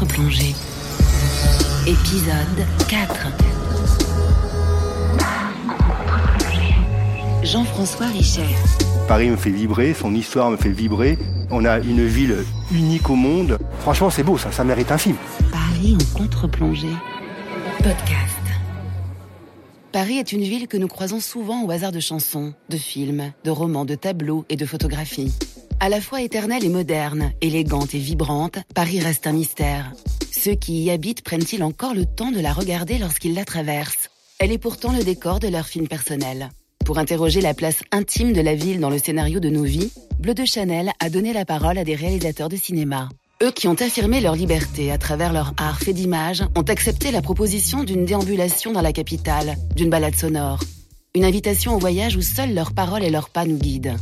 contre-plongée. Épisode 4. Jean-François Richet. Paris me fait vibrer, son histoire me fait vibrer. On a une ville unique au monde. Franchement, c'est beau, ça, ça mérite un film. Paris en contre-plongée. Podcast. Paris est une ville que nous croisons souvent au hasard de chansons, de films, de romans, de tableaux et de photographies. À la fois éternelle et moderne, élégante et vibrante, Paris reste un mystère. Ceux qui y habitent prennent-ils encore le temps de la regarder lorsqu'ils la traversent? Elle est pourtant le décor de leur film personnel. Pour interroger la place intime de la ville dans le scénario de nos vies, Bleu de Chanel a donné la parole à des réalisateurs de cinéma. Eux qui ont affirmé leur liberté à travers leur art fait d'image ont accepté la proposition d'une déambulation dans la capitale, d'une balade sonore. Une invitation au voyage où seules leurs paroles et leurs pas nous guident.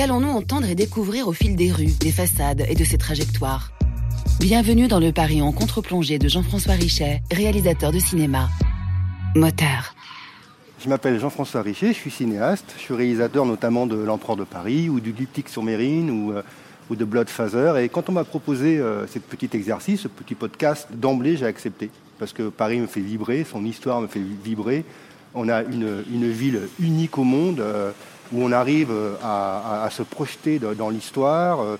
Qu'allons-nous entendre et découvrir au fil des rues, des façades et de ces trajectoires? Bienvenue dans le Paris en contre-plongée de Jean-François Richet, réalisateur de cinéma. Moteur. Je m'appelle Jean-François Richet, je suis cinéaste. Je suis réalisateur notamment de L'Empereur de Paris ou du Diptyque sur Mérine ou, euh, de Bloodfather. Et quand on m'a proposé euh, ce petit exercice, ce petit podcast, d'emblée, j'ai accepté. Parce que Paris me fait vibrer, son histoire me fait vibrer. On a une, une ville unique au monde euh, où on arrive à, à- se projeter dans l'histoire. Euh,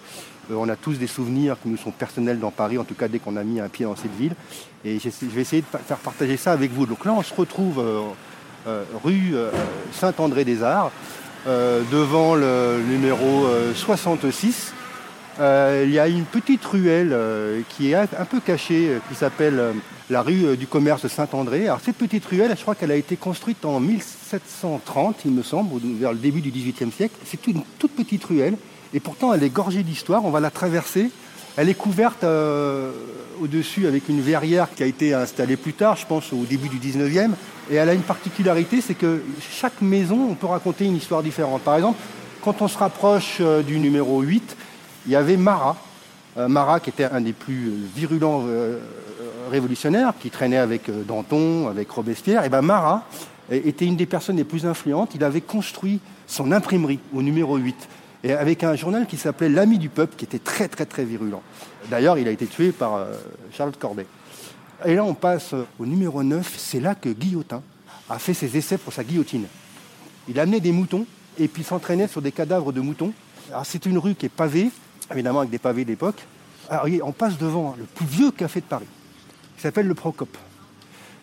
on a tous des souvenirs qui nous sont personnels dans Paris, en tout cas dès qu'on a mis un pied dans cette ville. Et je vais essayer de faire partager ça avec vous. Donc là, on se retrouve euh, euh, rue euh, Saint-André-des-Arts, euh, devant le numéro euh, 66. Euh, il y a une petite ruelle euh, qui est un peu cachée, euh, qui s'appelle la rue du commerce Saint-André. Alors cette petite ruelle, je crois qu'elle a été construite en 1730, il me semble, vers le début du XVIIIe siècle. C'est une toute petite ruelle, et pourtant elle est gorgée d'histoire. On va la traverser. Elle est couverte au-dessus avec une verrière qui a été installée plus tard, je pense au début du 19e. Et elle a une particularité, c'est que chaque maison, on peut raconter une histoire différente. Par exemple, quand on se rapproche du numéro 8, il y avait Marat. Euh, Marat qui était un des plus euh, virulents euh, révolutionnaires, qui traînait avec Danton, avec Robespierre. Et ben Marat était une des personnes les plus influentes. Il avait construit son imprimerie au numéro 8 et avec un journal qui s'appelait L'Ami du Peuple, qui était très très très virulent. D'ailleurs, il a été tué par euh, Charles Corbet. Et là, on passe au numéro 9. C'est là que Guillotin a fait ses essais pour sa guillotine. Il amenait des moutons et puis s'entraînait sur des cadavres de moutons. C'est une rue qui est pavée, évidemment avec des pavés d'époque. Alors, on passe devant le plus vieux café de Paris, qui s'appelle le Procope.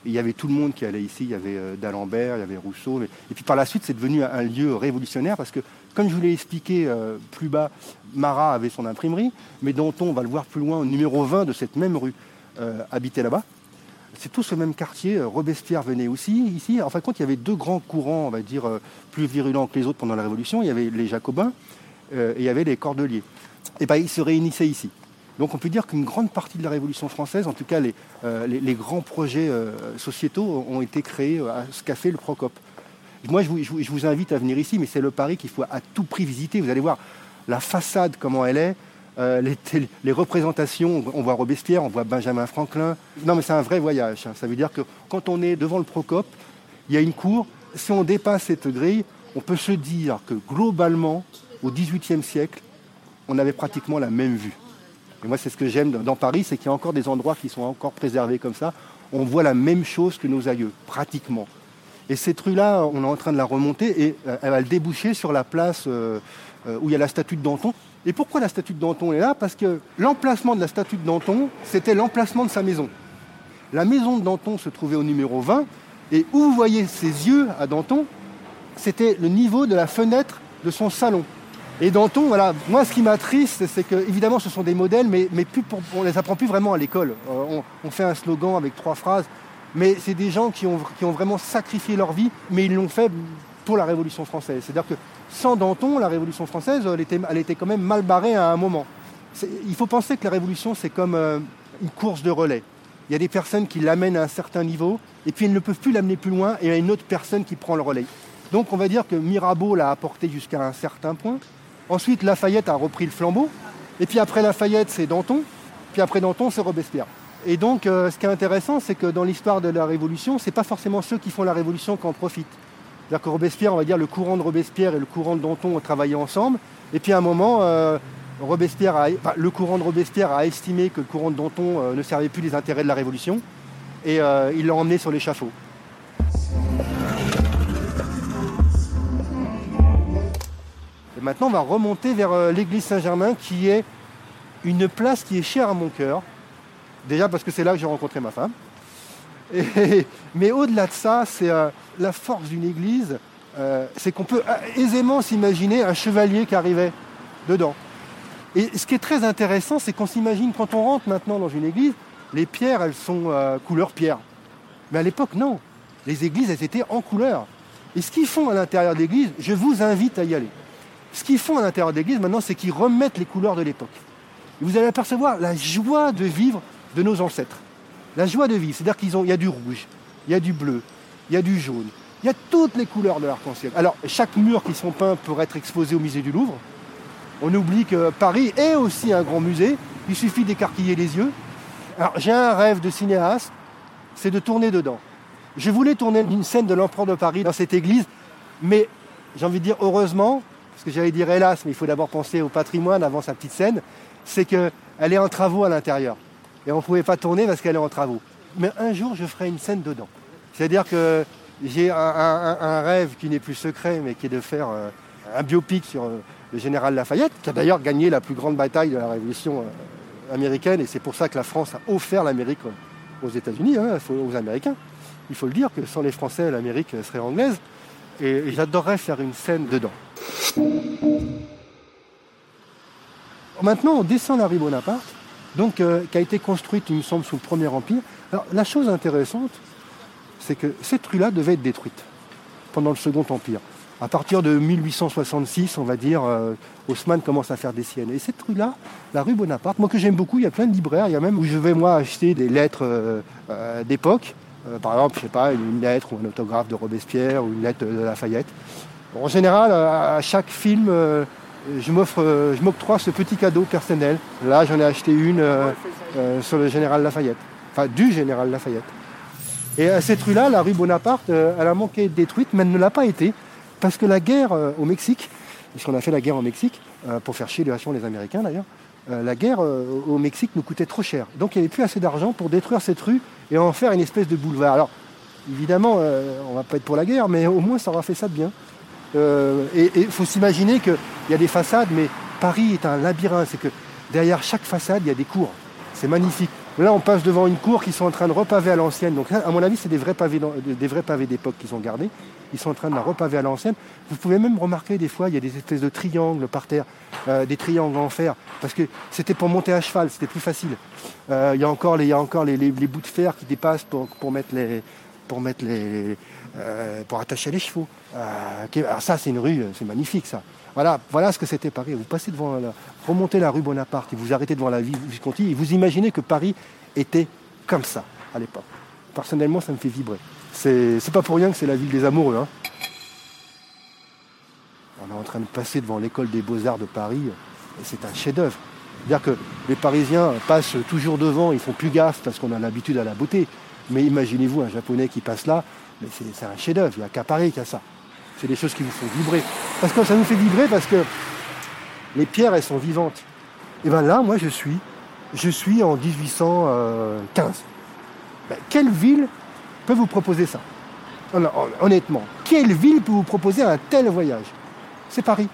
Il y avait tout le monde qui allait ici, il y avait euh, d'Alembert, il y avait Rousseau. Et puis par la suite, c'est devenu un, lieu révolutionnaire parce que, comme je vous l'ai expliqué euh, plus bas, Marat avait son imprimerie, mais Danton, on va le voir plus loin, numéro 20 de cette même rue, euh, habitait là-bas. C'est tout ce même quartier. Robespierre venait aussi ici. En fin de compte, il y avait deux grands courants, on va dire, plus virulents que les autres pendant la Révolution. Il y avait les Jacobins et il y avait les Cordeliers. Et ben, ils se réunissaient ici. Donc on peut dire qu'une grande partie de la Révolution française, en tout cas les, euh, les, grands projets euh, sociétaux, ont été créés euh, à ce qu'a le Procope. Moi, je vous, je vous- invite à venir ici, mais c'est le Paris qu'il faut à tout prix visiter. Vous allez voir la façade, comment elle est, les, les représentations. On voit Robespierre, on voit Benjamin Franklin. Non, mais c'est un vrai voyage. hein. Ça veut dire que quand on est devant le Procope, il y a une cour. Si on dépasse cette grille, on peut se dire que globalement, au XVIIIe siècle, on avait pratiquement la même vue. Et moi, c'est ce que j'aime dans- Paris, c'est qu'il y a encore des endroits qui sont encore préservés comme ça. On voit la même chose que nos aïeux, pratiquement. Et cette rue-là, on est en train de la remonter et euh, elle va le déboucher sur la place euh, euh, où il y a la statue de Danton. Et pourquoi la statue de Danton est là? Parce que l'emplacement de la statue de Danton, c'était l'emplacement de sa maison. La maison de Danton se trouvait au numéro 20 et où vous voyez ses yeux à Danton, c'était le niveau de la fenêtre de son salon. Et Danton, voilà, moi ce qui m'attriste, c'est que évidemment ce sont des modèles, mais, mais plus pour- on les apprend plus vraiment à l'école. Euh, on, fait un slogan avec trois phrases, mais c'est des gens qui ont, qui ont vraiment sacrifié leur vie, mais ils l'ont fait pour la Révolution française. C'est-à-dire que sans Danton, la Révolution française, elle était, elle était quand même mal barrée à un moment. Il faut penser que la Révolution, c'est comme euh, une course de relais. Il y a des personnes qui l'amènent à un certain niveau, et puis elles ne peuvent plus l'amener plus loin, et il y a une autre personne qui prend le relais. Donc on va dire que Mirabeau l'a apporté jusqu'à un certain point. Ensuite, Lafayette a repris le flambeau. Et puis après Lafayette, c'est Danton. Puis après Danton, c'est Robespierre. Et donc, euh, ce qui est intéressant, c'est que dans l'histoire de la Révolution, c'est pas forcément ceux qui font la Révolution qui en profitent. C'est-à-dire que Robespierre, on va dire, le courant de Robespierre et le courant de Danton ont travaillé ensemble. Et puis à un moment, euh, Robespierre le courant de Robespierre a estimé que le courant de Danton euh, ne servait plus les intérêts de la Révolution et il l'a emmené sur l'échafaud. Maintenant, on va remonter vers euh, l'église Saint-Germain qui est une place qui est chère à mon cœur. Déjà parce que c'est là que j'ai rencontré ma femme. mais au-delà de ça, c'est la force d'une église, c'est qu'on peut aisément s'imaginer un chevalier qui arrivait dedans. Et ce qui est très intéressant, c'est qu'on s'imagine quand on rentre maintenant dans une église, les pierres, elles sont euh, couleur pierre. Mais à l'époque, non. Les églises, elles étaient en couleur. Et ce qu'ils font à l'intérieur de l'église, je vous invite à y aller. Ce qu'ils font à l'intérieur de l'église maintenant, c'est qu'ils remettent les couleurs de l'époque. Vous allez apercevoir la joie de vivre de nos ancêtres. La joie de vivre, c'est-à-dire qu'il y a du rouge, il y a du bleu, il y a du jaune, il y a toutes les couleurs de l'arc-en-ciel. Alors, chaque mur qui sont peints peut être exposé au musée du Louvre. On oublie que Paris est aussi un grand musée. Il suffit d'écarquiller les yeux. Alors j'ai un rêve de cinéaste, c'est de tourner dedans. Je voulais tourner une scène de l'empereur de Paris dans cette église, mais j'ai envie de dire heureusement, parce que j'allais dire hélas, mais il faut d'abord penser au patrimoine avant sa petite scène, c'est qu'elle est en travaux à l'intérieur. Et on ne pouvait pas tourner parce qu'elle est en travaux. Mais un jour, je ferai une scène dedans. C'est-à-dire que j'ai un, rêve qui n'est plus secret, mais qui est de faire euh, un biopic sur euh, le général Lafayette, qui a d'ailleurs gagné la plus grande bataille de la Révolution euh, américaine, et c'est pour ça que la France a offert l'Amérique aux États-Unis, hein, aux Américains. Il faut le dire que sans les Français, l'Amérique serait anglaise, et j'adorerais faire une scène dedans. Maintenant, on descend la rue Bonaparte, donc, euh, qui a été construite, il me semble, sous le Premier Empire. Alors, la chose intéressante, c'est que cette rue-là devait être détruite pendant le Second Empire à partir de 1866, on va dire, euh, Haussmann commence à faire des siennes. Et cette rue-là, la rue Bonaparte, moi que j'aime beaucoup, il y a plein de libraires, il y a même où je vais moi acheter des lettres euh, d'époque, par exemple, je sais pas, une lettre ou un autographe de Robespierre ou une lettre de Lafayette. En général, à chaque film, je m'offre, je m'octroie ce petit cadeau personnel. Là, j'en ai acheté une sur le général Lafayette, enfin du général Lafayette. Et à cette rue-là, la rue Bonaparte, elle a manqué d'être détruite, mais elle ne l'a pas été. Parce que la guerre euh, au Mexique, puisqu'on a fait la guerre au Mexique, euh, pour faire chier les les Américains d'ailleurs, euh, la guerre au Mexique nous coûtait trop cher. Donc il n'y avait plus assez d'argent pour détruire cette rue et en faire une espèce de boulevard. Alors évidemment, on ne va pas être pour la guerre, mais au moins ça aura fait ça de bien. Et il faut s'imaginer qu'il y a des façades, mais Paris est un labyrinthe. C'est que derrière chaque façade, il y a des cours. C'est magnifique. Là, on passe devant une cour qui sont en train de repaver à l'ancienne. Donc, à mon avis, c'est des vrais pavés, d'époque qui sont gardés. Ils sont en train de la repaver à l'ancienne. Vous pouvez même remarquer des fois, il y a des espèces de triangles par terre, euh, des triangles en fer, parce que c'était pour monter à cheval, c'était plus facile. Euh, il y a encore, les, il y a encore les, bouts de fer qui dépassent pour mettre les, pour mettre euh, pour attacher les chevaux. alors ça, c'est une rue, c'est magnifique ça. Voilà, voilà ce que c'était Paris. Vous passez devant remontez la rue Bonaparte et vous arrêtez devant la ville Visconti et vous imaginez que Paris était comme ça à l'époque. Personnellement, ça me fait vibrer. C'est, pas pour rien que c'est la ville des amoureux. Hein. On est en train de passer devant l'école des beaux-arts de Paris et c'est un chef-d'œuvre. C'est-à-dire que les Parisiens passent toujours devant, ils font plus gaffe parce qu'on a l'habitude à la beauté. Mais imaginez-vous un Japonais qui passe là, mais c'est, un chef-d'œuvre. Il n'y a qu'à Paris qui a ça. C'est des choses qui vous font vibrer. Parce que ça nous fait vibrer parce que les pierres, elles sont vivantes. Et bien là, moi, je suis, je suis en 1815. Ben, quelle ville peut vous proposer ça? Honnêtement, quelle ville peut vous proposer un tel voyage? C'est Paris.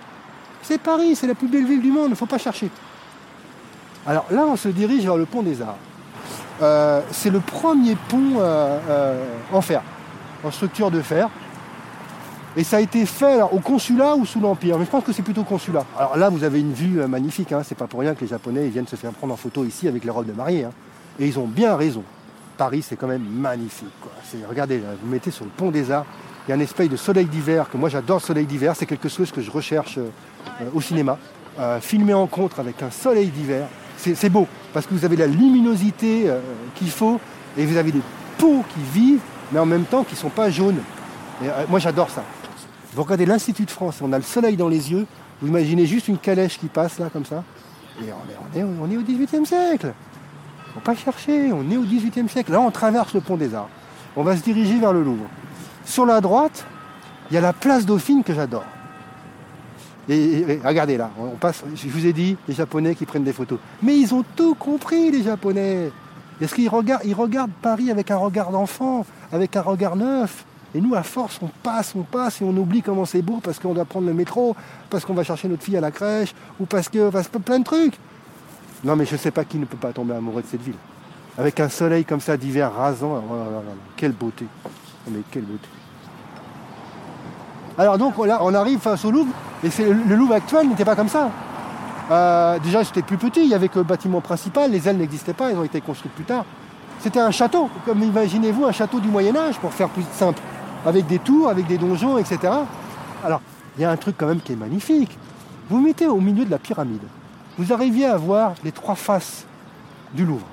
C'est Paris, c'est la plus belle ville du monde, il ne faut pas chercher. Alors là, on se dirige vers le pont des Arts. Euh, c'est le premier pont euh, euh, en fer, en structure de fer. Et ça a été fait au consulat ou sous l'Empire? Mais je pense que c'est plutôt consulat. Alors là, vous avez une vue magnifique. Hein. C'est pas pour rien que les Japonais viennent se faire prendre en photo ici avec les robes de mariée. Hein. Et ils ont bien raison. Paris, c'est quand même magnifique. Regardez, vous mettez sur le pont des Arts. Il y a un espèce de soleil d'hiver, que moi j'adore le soleil d'hiver. C'est quelque chose que je recherche au cinéma. Euh, filmer en contre avec un soleil d'hiver, c'est beau. Parce que vous avez la luminosité qu'il faut. Et vous avez des peaux qui vivent, mais en même temps qui ne sont pas jaunes. Et, moi j'adore ça. Vous regardez l'Institut de France, on a le soleil dans les yeux. Vous imaginez juste une calèche qui passe là comme ça. Et on est, on est, au XVIIIe siècle. Faut pas chercher, on est au XVIIIe siècle. Là, on traverse le pont des Arts. On va se diriger vers le Louvre. Sur la droite, il y a la place Dauphine que j'adore. Et, regardez là, on passe, je vous ai dit, les Japonais qui prennent des photos. Mais ils ont tout compris, les Japonais. Est-ce qu'ils regardent, Paris avec un regard d'enfant, avec un regard neuf Et nous, à force, on passe, on passe et on oublie comment c'est beau parce qu'on doit prendre le métro, parce qu'on va chercher notre fille à la crèche, ou parce que, parce plein de trucs. Non, mais je ne sais pas qui ne peut pas tomber amoureux de cette ville. Avec un soleil comme ça d'hiver rasant, oh quelle beauté. Mais quelle beauté. Alors donc là, on arrive face au Louvre, le Louvre actuel n'était pas comme ça. Euh, déjà, c'était plus petit, il n'y avait que le bâtiment principal, les ailes n'existaient pas, elles ont été construites plus tard. C'était un château, comme imaginez-vous un château du Moyen-Âge, pour faire plus simple, avec des tours, avec des donjons, etc. Alors, il y a un truc quand même qui est magnifique. Vous mettez au milieu de la pyramide, vous arriviez à voir les trois faces du Louvre.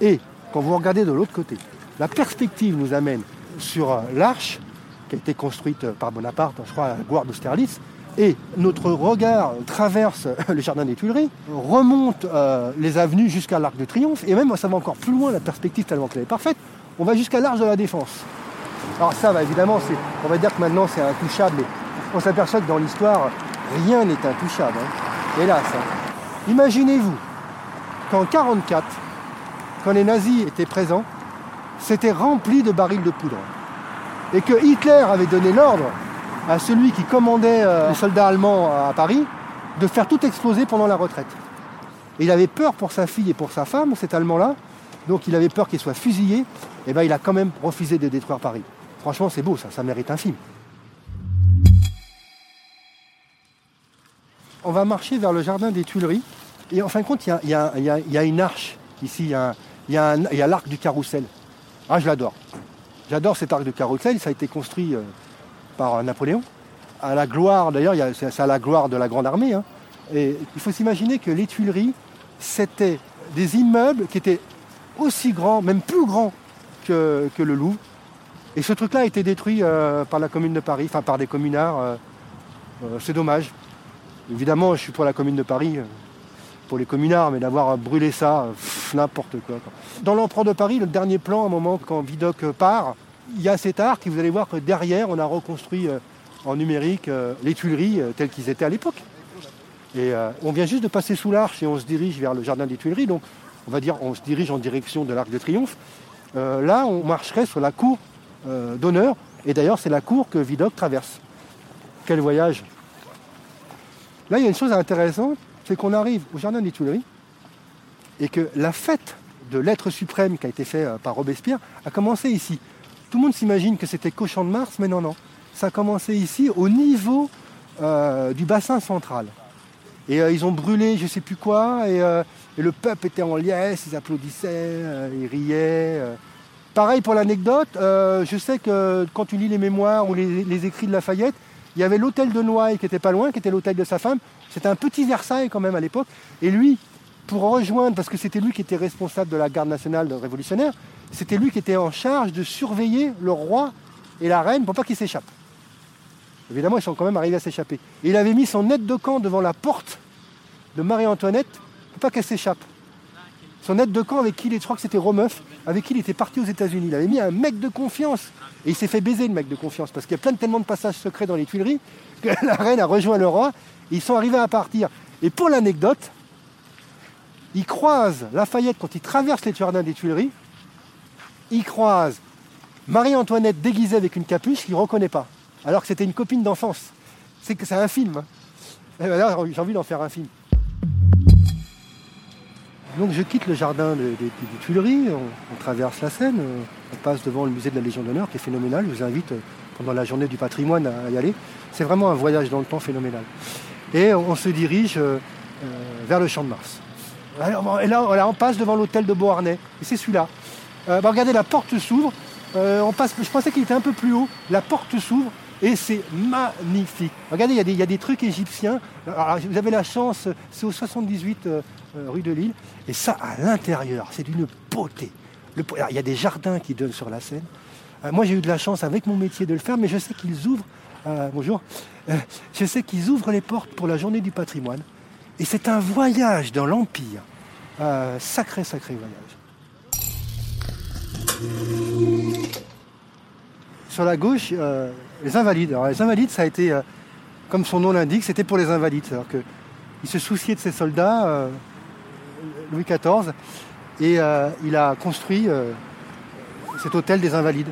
Et quand vous regardez de l'autre côté, la perspective nous amène sur euh, l'arche qui a été construite par Bonaparte, je crois, à la gloire d'Austerlitz. Et notre regard traverse le jardin des Tuileries, remonte euh, les avenues jusqu'à l'Arc de Triomphe, et même ça va encore plus loin, la perspective tellement qu'elle est parfaite, on va jusqu'à l'Arche de la Défense. Alors ça, va évidemment, on va dire que maintenant c'est intouchable, mais on s'aperçoit que dans l'histoire, rien n'est intouchable. Hein. Hélas. Hein. Imaginez-vous qu'en 1944, quand les nazis étaient présents, c'était rempli de barils de poudre et que Hitler avait donné l'ordre à celui qui commandait euh, les soldats allemands à Paris de faire tout exploser pendant la retraite. Et il avait peur pour sa fille et pour sa femme, cet Allemand-là, donc il avait peur qu'il soit fusillé, et bien il a quand même refusé de détruire Paris. Franchement, c'est beau, ça, ça mérite un film. On va marcher vers le jardin des Tuileries, et en fin de compte, il y a, une arche ici, il y a l'arc du carrousel. Ah, je l'adore. J'adore cet arc de carrousel, ça a été construit euh, par Napoléon. À la gloire, d'ailleurs, c'est à la gloire de la Grande Armée. Hein. Et il faut s'imaginer que les Tuileries, c'était des immeubles qui étaient aussi grands, même plus grands que, le Louvre. Et ce truc-là a été détruit euh, par la commune de Paris, enfin par des communards. Euh, c'est dommage. Évidemment, je suis pour la commune de Paris, pour les communards, mais d'avoir brûlé ça, n'importe quoi. Dans l'empereur de Paris, le dernier plan, à un moment, quand Vidocq part, il y a cet arc et vous allez voir que derrière, on a reconstruit euh, en numérique euh, les Tuileries euh, telles qu'ils étaient à l'époque. Et on vient juste de passer sous l'arche et on se dirige vers le jardin des Tuileries. Donc, on va dire, on se dirige en direction de l'Arc de Triomphe. là, on marcherait sur la cour d'honneur. Et d'ailleurs, c'est la cour que Vidocq traverse. Quel voyage Là, il y a une chose intéressante, c'est qu'on arrive au jardin des Tuileries et que la fête de l'être suprême qui a été faite par Robespierre a commencé ici. Tout le monde s'imagine que c'était Champ de Mars, mais non, non. Ça a commencé ici, au niveau euh, du bassin central. Et euh, ils ont brûlé je ne sais plus quoi, et, le peuple était en liesse, ils applaudissaient, ils riaient. Pareil pour l'anecdote, je sais que quand tu lis les mémoires ou les, les écrits de Lafayette, il y avait l'hôtel de Noailles qui était pas loin, qui était l'hôtel de sa femme. C'était un petit Versailles quand même à l'époque. Et lui, pour rejoindre, parce que c'était lui qui était responsable de la garde nationale révolutionnaire, c'était lui qui était en charge de surveiller le roi et la reine pour pas qu'ils s'échappent. Évidemment, ils sont quand même arrivés à s'échapper. Et il avait mis son aide de camp devant la porte de Marie-Antoinette pour pas qu'elle s'échappe. Son aide de camp avec qui, il, je crois que c'était Romeuf, avec qui il était parti aux États-Unis. Il avait mis un mec de confiance. Et il s'est fait baiser, le mec de confiance, parce qu'il y a plein de tellement de passages secrets dans les Tuileries que la reine a rejoint le roi. Et ils sont arrivés à partir. Et pour l'anecdote, il croise Lafayette quand il traverse les jardins des Tuileries. Il croise Marie-Antoinette déguisée avec une capuche qu'il ne reconnaît pas, alors que c'était une copine d'enfance. C'est que c'est un film. Hein. là, j'ai envie d'en faire un film. Donc je quitte le jardin des, Tuileries, on, traverse la Seine, on passe devant le musée de la Légion d'honneur qui est phénoménal. Je vous invite euh, pendant la journée du patrimoine à y aller. C'est vraiment un voyage dans le temps phénoménal. Et on se dirige euh, euh, vers le champ de Mars. Et là, on passe devant l'hôtel de Beauharnais. Et c'est celui-là. Euh, regardez, la porte s'ouvre. Euh, je pensais qu'il était un peu plus haut. La porte s'ouvre et c'est magnifique. Regardez, il y, a des, trucs égyptiens. vous avez la chance, c'est au 78 euh, rue de Lille. Et ça, à l'intérieur, c'est d'une beauté. il y a des jardins qui donnent sur la Seine. moi, j'ai eu de la chance avec mon métier de le faire, mais je sais qu'ils ouvrent. bonjour. je sais qu'ils ouvrent les portes pour la journée du patrimoine. Et c'est un voyage dans l'Empire. Sacré, sacré voyage. Sur la gauche, euh, les Invalides. Alors, les Invalides, ça a été euh, comme son nom l'indique, c'était pour les invalides. Qu'il se souciait de ses soldats, euh, Louis XIV, et il a construit cet hôtel des invalides.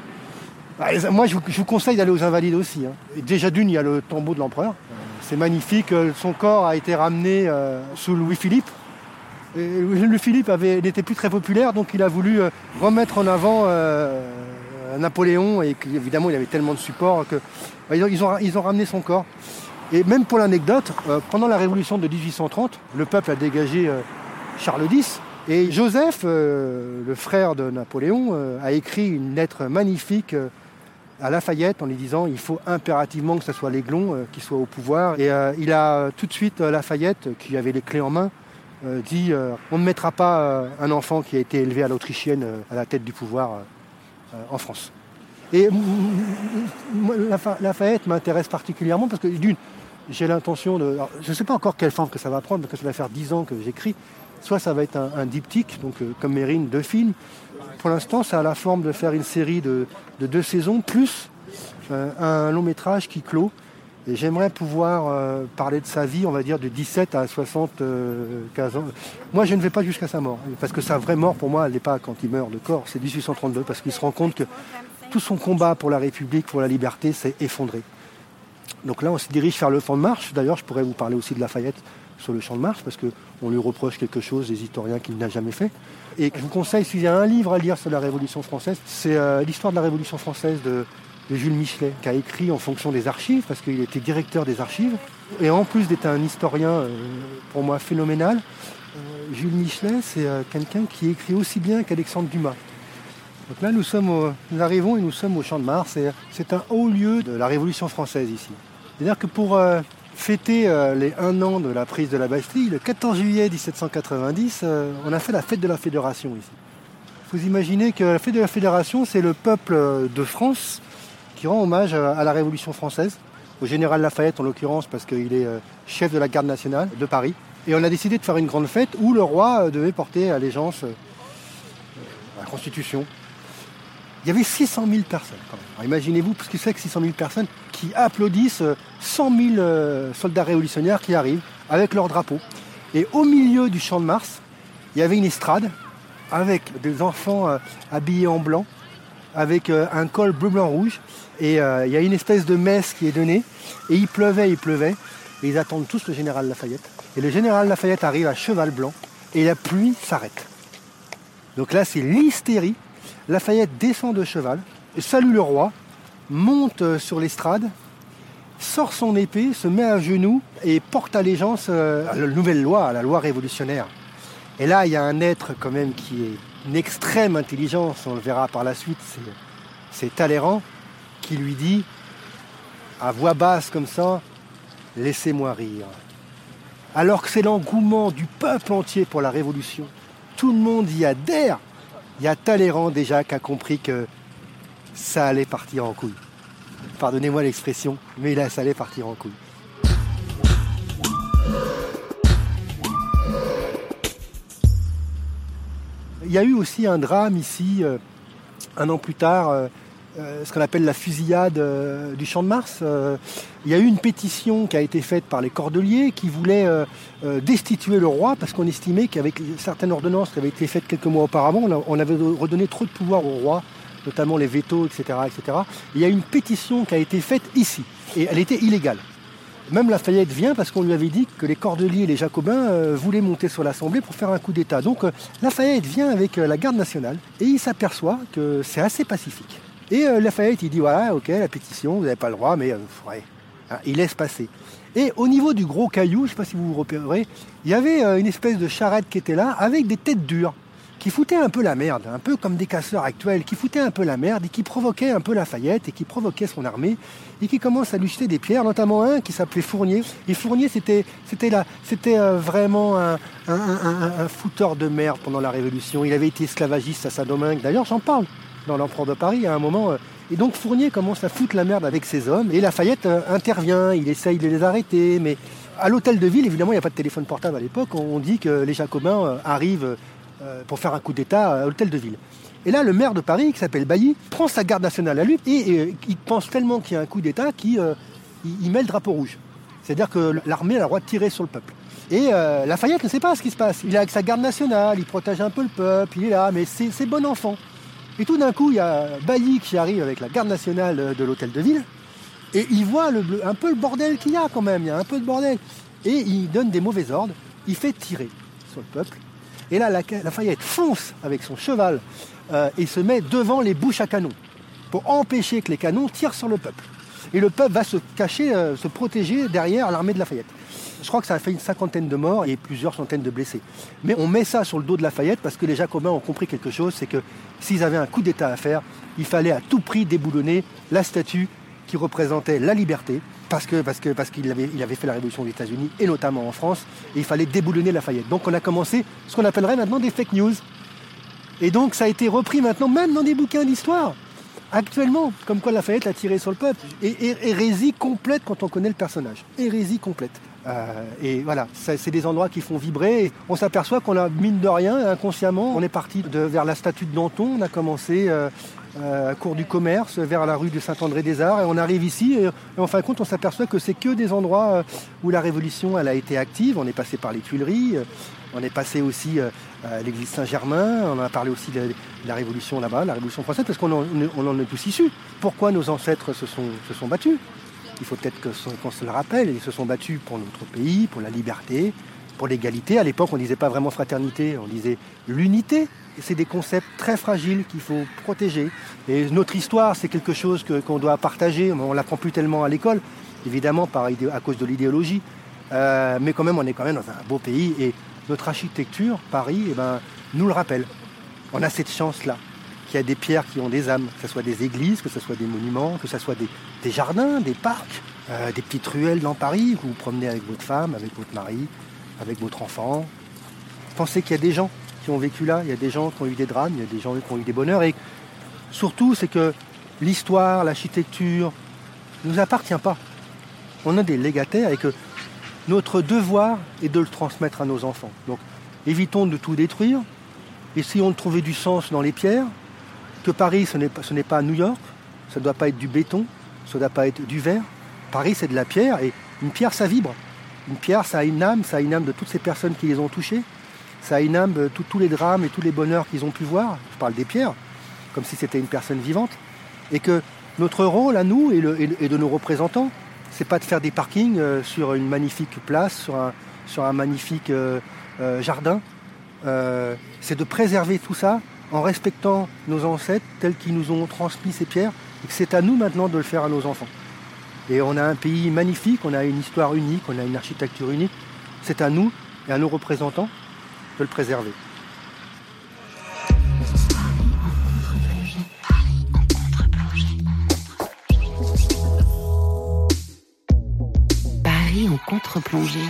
Ah, moi, je vous, conseille d'aller aux invalides aussi. Hein. déjà d'une, il y a le tombeau de l'empereur. C'est magnifique. Son corps a été ramené sous Louis-Philippe. Louis-Philippe n'était plus très populaire, donc il a voulu remettre en avant Napoléon, et évidemment, il avait tellement de support que bah, ils ont, ramené son corps. Et même pour l'anecdote, euh, pendant la révolution de 1830, le peuple a dégagé euh, Charles X. Et Joseph, euh, le frère de Napoléon, a écrit une lettre magnifique à Lafayette en lui disant il faut impérativement que ce soit l'Aiglon qui soit au pouvoir. Et il a tout de suite, Lafayette, qui avait les clés en main, dit on ne mettra pas un enfant qui a été élevé à l'autrichienne à la tête du pouvoir en France. Et Lafayette m'intéresse particulièrement parce que d'une, j'ai l'intention de. je ne sais pas encore quelle forme que ça va prendre, parce que ça va faire dix ans que j'écris. Soit ça va être un, diptyque, donc euh, comme Mérine, deux films. Pour l'instant, ça a la forme de faire une série de, deux saisons, plus euh, un long métrage qui clôt. Et j'aimerais pouvoir euh, parler de sa vie, on va dire, de 17 à 75 ans. Moi, je ne vais pas jusqu'à sa mort, parce que sa vraie mort, pour moi, elle n'est pas quand il meurt de corps, c'est 1832, parce qu'il se rend compte que tout son combat pour la République, pour la liberté, s'est effondré. Donc là, on se dirige vers le champ de marche. D'ailleurs, je pourrais vous parler aussi de Lafayette sur le champ de marche, parce qu'on lui reproche quelque chose des historiens qu'il n'a jamais fait. Et je vous conseille, s'il y a un livre à lire sur la Révolution française, c'est euh, l'histoire de la Révolution française de, Jules Michelet, qui a écrit en fonction des archives, parce qu'il était directeur des archives. Et en plus d'être un historien, euh, pour moi, phénoménal, euh, Jules Michelet, c'est quelqu'un qui écrit aussi bien qu'Alexandre Dumas. Donc là, nous, sommes nous arrivons et nous sommes au Champ de Mars. C'est un haut lieu de la Révolution française ici. C'est-à-dire que pour euh, fêter euh, les un an de la prise de la Bastille, le 14 juillet 1790, euh, on a fait la fête de la Fédération ici. Vous imaginez que la fête de la Fédération, c'est le peuple de France qui rend hommage à la Révolution française, au général Lafayette en l'occurrence, parce qu'il est chef de la garde nationale de Paris. Et on a décidé de faire une grande fête où le roi devait porter allégeance à la Constitution. Il y avait 600 000 personnes Imaginez-vous ce que c'est que 600 000 personnes qui applaudissent 100 000 euh, soldats révolutionnaires qui arrivent avec leur drapeau. Et au milieu du champ de Mars, il y avait une estrade avec des enfants euh, habillés en blanc, avec euh, un col bleu-blanc-rouge. Et il y a une espèce de messe qui est donnée. Et il pleuvait, il pleuvait. Et ils attendent tous le général Lafayette. Et le général Lafayette arrive à cheval blanc. Et la pluie s'arrête. Donc là, c'est l'hystérie. Lafayette descend de cheval, salue le roi, monte sur l'estrade, sort son épée, se met à genoux et porte allégeance euh, à la nouvelle loi, à la loi révolutionnaire. Et là, il y a un être quand même qui est une extrême intelligence, on le verra par la suite, c'est Talleyrand, qui lui dit, à voix basse comme ça, laissez-moi rire. Alors que c'est l'engouement du peuple entier pour la révolution. Tout le monde y adhère. Il y a Talleyrand déjà qui a compris que ça allait partir en couille. Pardonnez-moi l'expression, mais là, ça allait partir en couille. Il y a eu aussi un drame ici, euh, un an plus tard, euh, euh, ce qu'on appelle la fusillade du Champ de Mars. il y a eu une pétition qui a été faite par les Cordeliers qui voulaient destituer le roi parce qu'on estimait qu'avec certaines ordonnances qui avaient été faites quelques mois auparavant, on avait redonné trop de pouvoir au roi notamment les vétos, etc., etc. il y a une pétition qui a été faite ici, et elle était illégale. Même Lafayette vient parce qu'on lui avait dit que les Cordeliers et les Jacobins euh, voulaient monter sur l'Assemblée pour faire un coup d'État. Donc euh, Lafayette vient avec euh, la garde nationale et il s'aperçoit que c'est assez pacifique. Et Lafayette, il dit voilà, ok, la pétition, vous n'avez pas le droit, mais ouais. Hein, il laisse passer. Et au niveau du gros caillou, je ne sais pas si vous vous repérez, il y avait une espèce de charrette qui était là avec des têtes dures qui foutaient un peu la merde, un peu comme des casseurs actuels, qui foutaient un peu la merde et qui provoquaient un peu Lafayette et qui provoquaient son armée et qui commencent à lui jeter des pierres, notamment un qui s'appelait Fournier. Et Fournier, c'était, c'était, c'était euh, vraiment un, fouteur de merde pendant la Révolution. Il avait été esclavagiste à Saint-Domingue. D'ailleurs, j'en parle dans l'Empereur de Paris à un moment. Euh, et donc Fournier commence à foutre la merde avec ses hommes et Lafayette euh, intervient, il essaye de les arrêter, mais à l'hôtel de ville, évidemment, il n'y a pas de téléphone portable à l'époque. On dit que les Jacobins arrivent euh, pour faire un coup d'État à l'hôtel de ville. Et là, le maire de Paris, qui s'appelle Bailly, prend sa garde nationale à lui et, il pense tellement qu'il y a un coup d'État qu'il met le drapeau rouge. C'est-à-dire que l'armée a le droit de tirer sur le peuple. Et Lafayette ne sait pas ce qui se passe. Il est avec sa garde nationale, il protège un peu le peuple, il est là, mais c'est bon enfant. Et tout d'un coup, il y a Bailly qui arrive avec la garde nationale de l'hôtel de ville, et il voit un peu le bordel qu'il y a quand même, il y a un peu de bordel. Et il donne des mauvais ordres, il fait tirer sur le peuple. Et là, Lafayette fonce avec son cheval euh, et se met devant les bouches à canon pour empêcher que les canons tirent sur le peuple. Et le peuple va se cacher, euh, se protéger derrière l'armée de Lafayette. Je crois que ça a fait une cinquantaine de morts et plusieurs centaines de blessés. Mais on met ça sur le dos de Lafayette parce que les Jacobins ont compris quelque chose, c'est que s'ils avaient un coup d'État à faire, il fallait à tout prix déboulonner la statue qui représentait la liberté, parce parce que parce qu'il avait, il avait fait la révolution aux États-Unis et notamment en France, et il fallait déboulonner Lafayette. Donc on a commencé ce qu'on appellerait maintenant des fake news. Et donc ça a été repris maintenant même dans des bouquins d'histoire. Actuellement, comme quoi Lafayette a tiré sur le peuple. Et, hérésie complète quand on connaît le personnage. Hérésie complète. Euh, et voilà, c'est des endroits qui font vibrer. on s'aperçoit qu'on a, mine de rien, inconsciemment, on est parti de, vers la statue de Danton. On a commencé euh, euh, cours du commerce, vers la rue de Saint-André-des-Arts. Et on arrive ici. Et, en fin de compte, on s'aperçoit que c'est que des endroits où la révolution elle a été active. On est passé par les Tuileries. On est passé aussi à l'église Saint-Germain, on a parlé aussi de la révolution là-bas, la révolution française, parce qu'on en, est tous issus. Pourquoi nos ancêtres se sont, se sont battus? Il faut peut-être qu'on se le rappelle, ils se sont battus pour notre pays, pour la liberté, pour l'égalité. À l'époque, on ne disait pas vraiment fraternité, on disait l'unité. C'est des concepts très fragiles qu'il faut protéger. Et notre histoire, c'est quelque chose qu'on doit partager. On ne l'apprend plus tellement à l'école, évidemment, par, à cause de l'idéologie. Euh, mais quand même, on est quand même dans un beau pays. Et notre architecture, Paris, eh ben, nous le rappelle. On a cette chance-là, qu'il y a des pierres qui ont des âmes, que ce soit des églises, que ce soit des monuments, que ce soit des, jardins, des parcs, euh, des petites ruelles dans Paris, où vous vous promenez avec votre femme, avec votre mari, avec votre enfant. Pensez qu'il y a des gens qui ont vécu là, il y a des gens qui ont eu des drames, il y a des gens qui ont eu des bonheurs. Et surtout, c'est que l'histoire, l'architecture, ne nous appartient pas. On a des légataires et que notre devoir est de le transmettre à nos enfants. Donc évitons de tout détruire, essayons de trouver du sens dans les pierres, que Paris ce n'est pas, pas New York, ça ne doit pas être du béton, ça ne doit pas être du verre. Paris c'est de la pierre et une pierre ça vibre. Une pierre ça a une âme, ça a une âme de toutes ces personnes qui les ont touchées, ça a une âme de tous les drames et tous les bonheurs qu'ils ont pu voir. Je parle des pierres, comme si c'était une personne vivante. Et que notre rôle à nous et de nos représentants, c'est pas de faire des parkings euh, sur une magnifique place, sur un, magnifique euh, euh, jardin. c'est de préserver tout ça en respectant nos ancêtres tels qu'ils nous ont transmis ces pierres et que c'est à nous maintenant de le faire à nos enfants. Et on a un pays magnifique, on a une histoire unique, on a une architecture unique. C'est à nous et à nos représentants de le préserver. en contre-plongée.